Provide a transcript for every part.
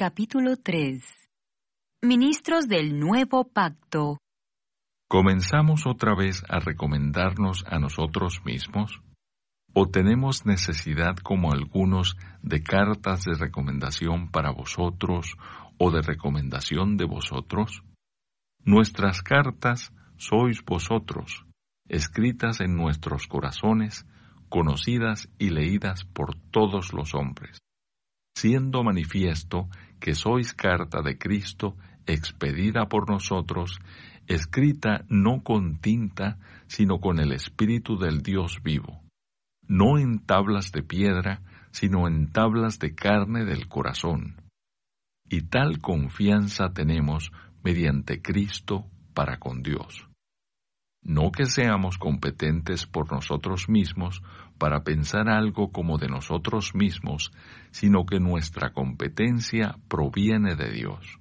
Capítulo 3 Ministros del Nuevo Pacto ¿Comenzamos otra vez a recomendarnos a nosotros mismos? ¿O tenemos necesidad como algunos de cartas de recomendación para vosotros o de recomendación de vosotros? Nuestras cartas sois vosotros, escritas en nuestros corazones, conocidas y leídas por todos los hombres, siendo manifiesto que sois carta de Cristo expedida por nosotros, escrita no con tinta, sino con el Espíritu del Dios vivo, no en tablas de piedra, sino en tablas de carne del corazón. Y tal confianza tenemos mediante Cristo para con Dios. No que seamos competentes por nosotros mismos para pensar algo como de nosotros mismos, sino que nuestra competencia proviene de Dios,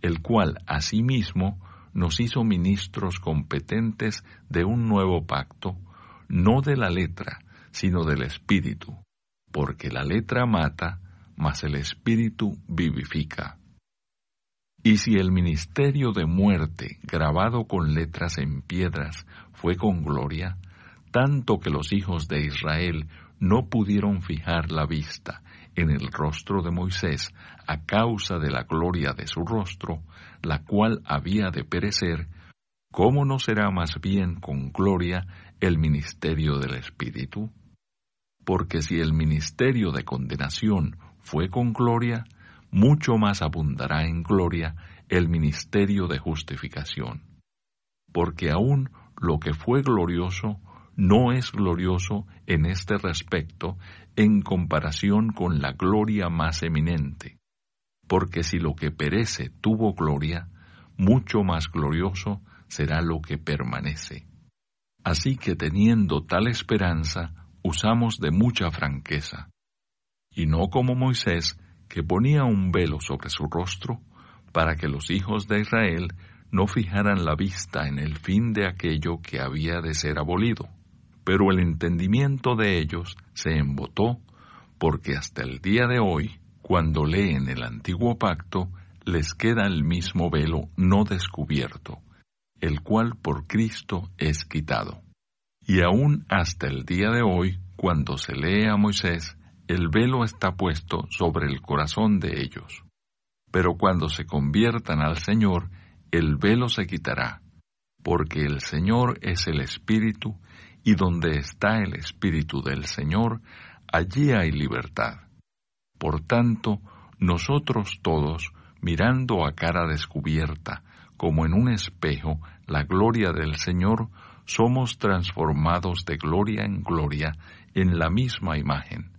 el cual asimismo nos hizo ministros competentes de un nuevo pacto, no de la letra, sino del Espíritu, porque la letra mata, mas el Espíritu vivifica. Y si el ministerio de muerte, grabado con letras en piedras, fue con gloria, tanto que los hijos de Israel no pudieron fijar la vista en el rostro de Moisés a causa de la gloria de su rostro, la cual había de perecer, ¿cómo no será más bien con gloria el ministerio del Espíritu? Porque si el ministerio de condenación fue con gloria, mucho más abundará en gloria el ministerio de justificación. Porque aún lo que fue glorioso no es glorioso en este respecto en comparación con la gloria más eminente. Porque si lo que perece tuvo gloria, mucho más glorioso será lo que permanece. Así que teniendo tal esperanza, usamos de mucha franqueza, y no como Moisés, que ponía un velo sobre su rostro para que los hijos de Israel no fijaran la vista en el fin de aquello que había de ser abolido. Pero el entendimiento de ellos se embotó porque hasta el día de hoy, cuando leen el antiguo pacto, les queda el mismo velo no descubierto, el cual por Cristo es quitado. Y aún hasta el día de hoy, cuando se lee a Moisés, el velo está puesto sobre el corazón de ellos. Pero cuando se conviertan al Señor, el velo se quitará, porque el Señor es el Espíritu, y donde está el Espíritu del Señor, allí hay libertad. Por tanto, nosotros todos, mirando a cara descubierta, como en un espejo, la gloria del Señor, somos transformados de gloria en gloria en la misma imagen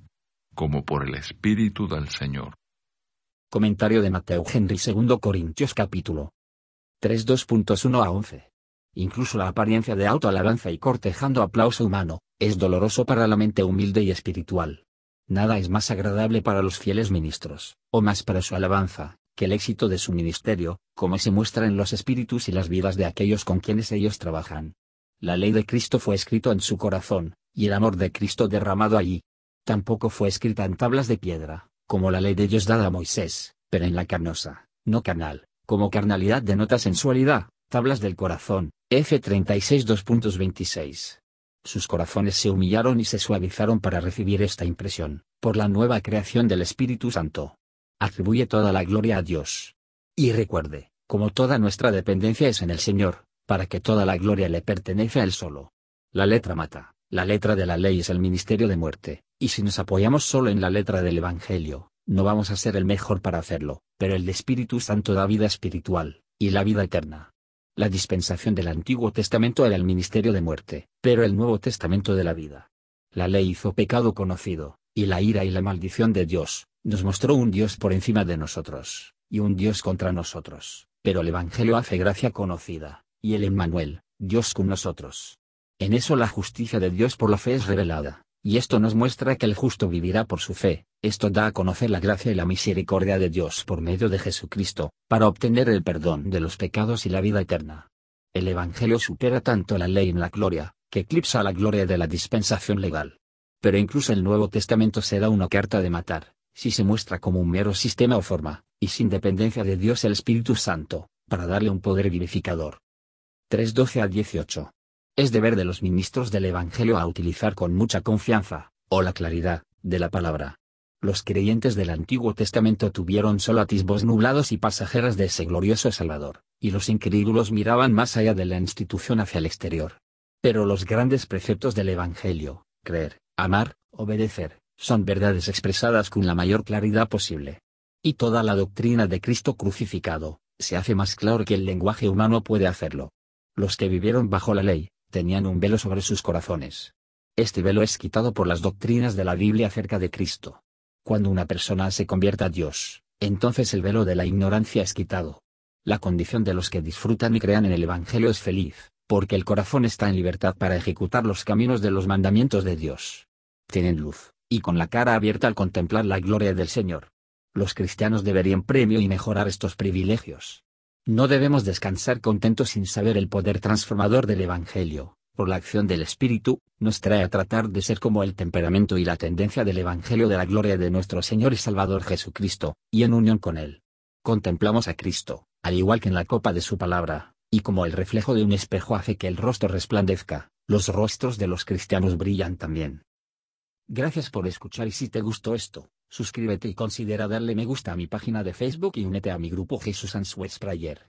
como por el Espíritu del Señor. Comentario de Mateo Henry 2 Corintios capítulo 3 2.1 a 11. Incluso la apariencia de autoalabanza y cortejando aplauso humano, es doloroso para la mente humilde y espiritual. Nada es más agradable para los fieles ministros, o más para su alabanza, que el éxito de su ministerio, como se muestra en los espíritus y las vidas de aquellos con quienes ellos trabajan. La ley de Cristo fue escrito en su corazón, y el amor de Cristo derramado allí, Tampoco fue escrita en tablas de piedra, como la ley de Dios dada a Moisés, pero en la carnosa, no carnal, como carnalidad denota sensualidad, tablas del corazón, F36 2.26. Sus corazones se humillaron y se suavizaron para recibir esta impresión, por la nueva creación del Espíritu Santo. Atribuye toda la gloria a Dios. Y recuerde, como toda nuestra dependencia es en el Señor, para que toda la gloria le pertenece a Él solo. La letra mata, la letra de la ley es el ministerio de muerte, y si nos apoyamos solo en la letra del Evangelio, no vamos a ser el mejor para hacerlo, pero el Espíritu Santo da vida espiritual, y la vida eterna. La dispensación del Antiguo Testamento era el ministerio de muerte, pero el Nuevo Testamento de la vida. La ley hizo pecado conocido, y la ira y la maldición de Dios, nos mostró un Dios por encima de nosotros, y un Dios contra nosotros, pero el Evangelio hace gracia conocida, y el Emmanuel, Dios con nosotros. En eso la justicia de Dios por la fe es revelada, y esto nos muestra que el justo vivirá por su fe, esto da a conocer la gracia y la misericordia de Dios por medio de Jesucristo, para obtener el perdón de los pecados y la vida eterna. El Evangelio supera tanto la ley en la gloria, que eclipsa la gloria de la dispensación legal. Pero incluso el Nuevo Testamento será una carta de matar, si se muestra como un mero sistema o forma, y sin dependencia de Dios el Espíritu Santo, para darle un poder vivificador. 3.12 a 18. Es deber de los ministros del Evangelio a utilizar con mucha confianza, o la claridad, de la palabra. Los creyentes del Antiguo Testamento tuvieron solo atisbos nublados y pasajeras de ese glorioso Salvador, y los incrédulos miraban más allá de la institución hacia el exterior. Pero los grandes preceptos del Evangelio, creer, amar, obedecer, son verdades expresadas con la mayor claridad posible. Y toda la doctrina de Cristo crucificado, se hace más claro que el lenguaje humano puede hacerlo. Los que vivieron bajo la ley, tenían un velo sobre sus corazones. Este velo es quitado por las doctrinas de la Biblia acerca de Cristo. Cuando una persona se convierta a Dios, entonces el velo de la ignorancia es quitado. La condición de los que disfrutan y crean en el Evangelio es feliz, porque el corazón está en libertad para ejecutar los caminos de los mandamientos de Dios. Tienen luz, y con la cara abierta al contemplar la gloria del Señor. Los cristianos deberían premio y mejorar estos privilegios. No debemos descansar contentos sin saber el poder transformador del Evangelio, por la acción del Espíritu, nos trae a tratar de ser como el temperamento y la tendencia del Evangelio de la gloria de nuestro Señor y Salvador Jesucristo, y en unión con Él. Contemplamos a Cristo, al igual que en la copa de su palabra, y como el reflejo de un espejo hace que el rostro resplandezca, los rostros de los cristianos brillan también. Gracias por escuchar y si te gustó esto, suscríbete y considera darle me gusta a mi página de Facebook y únete a mi grupo Jesús Answers Prayer.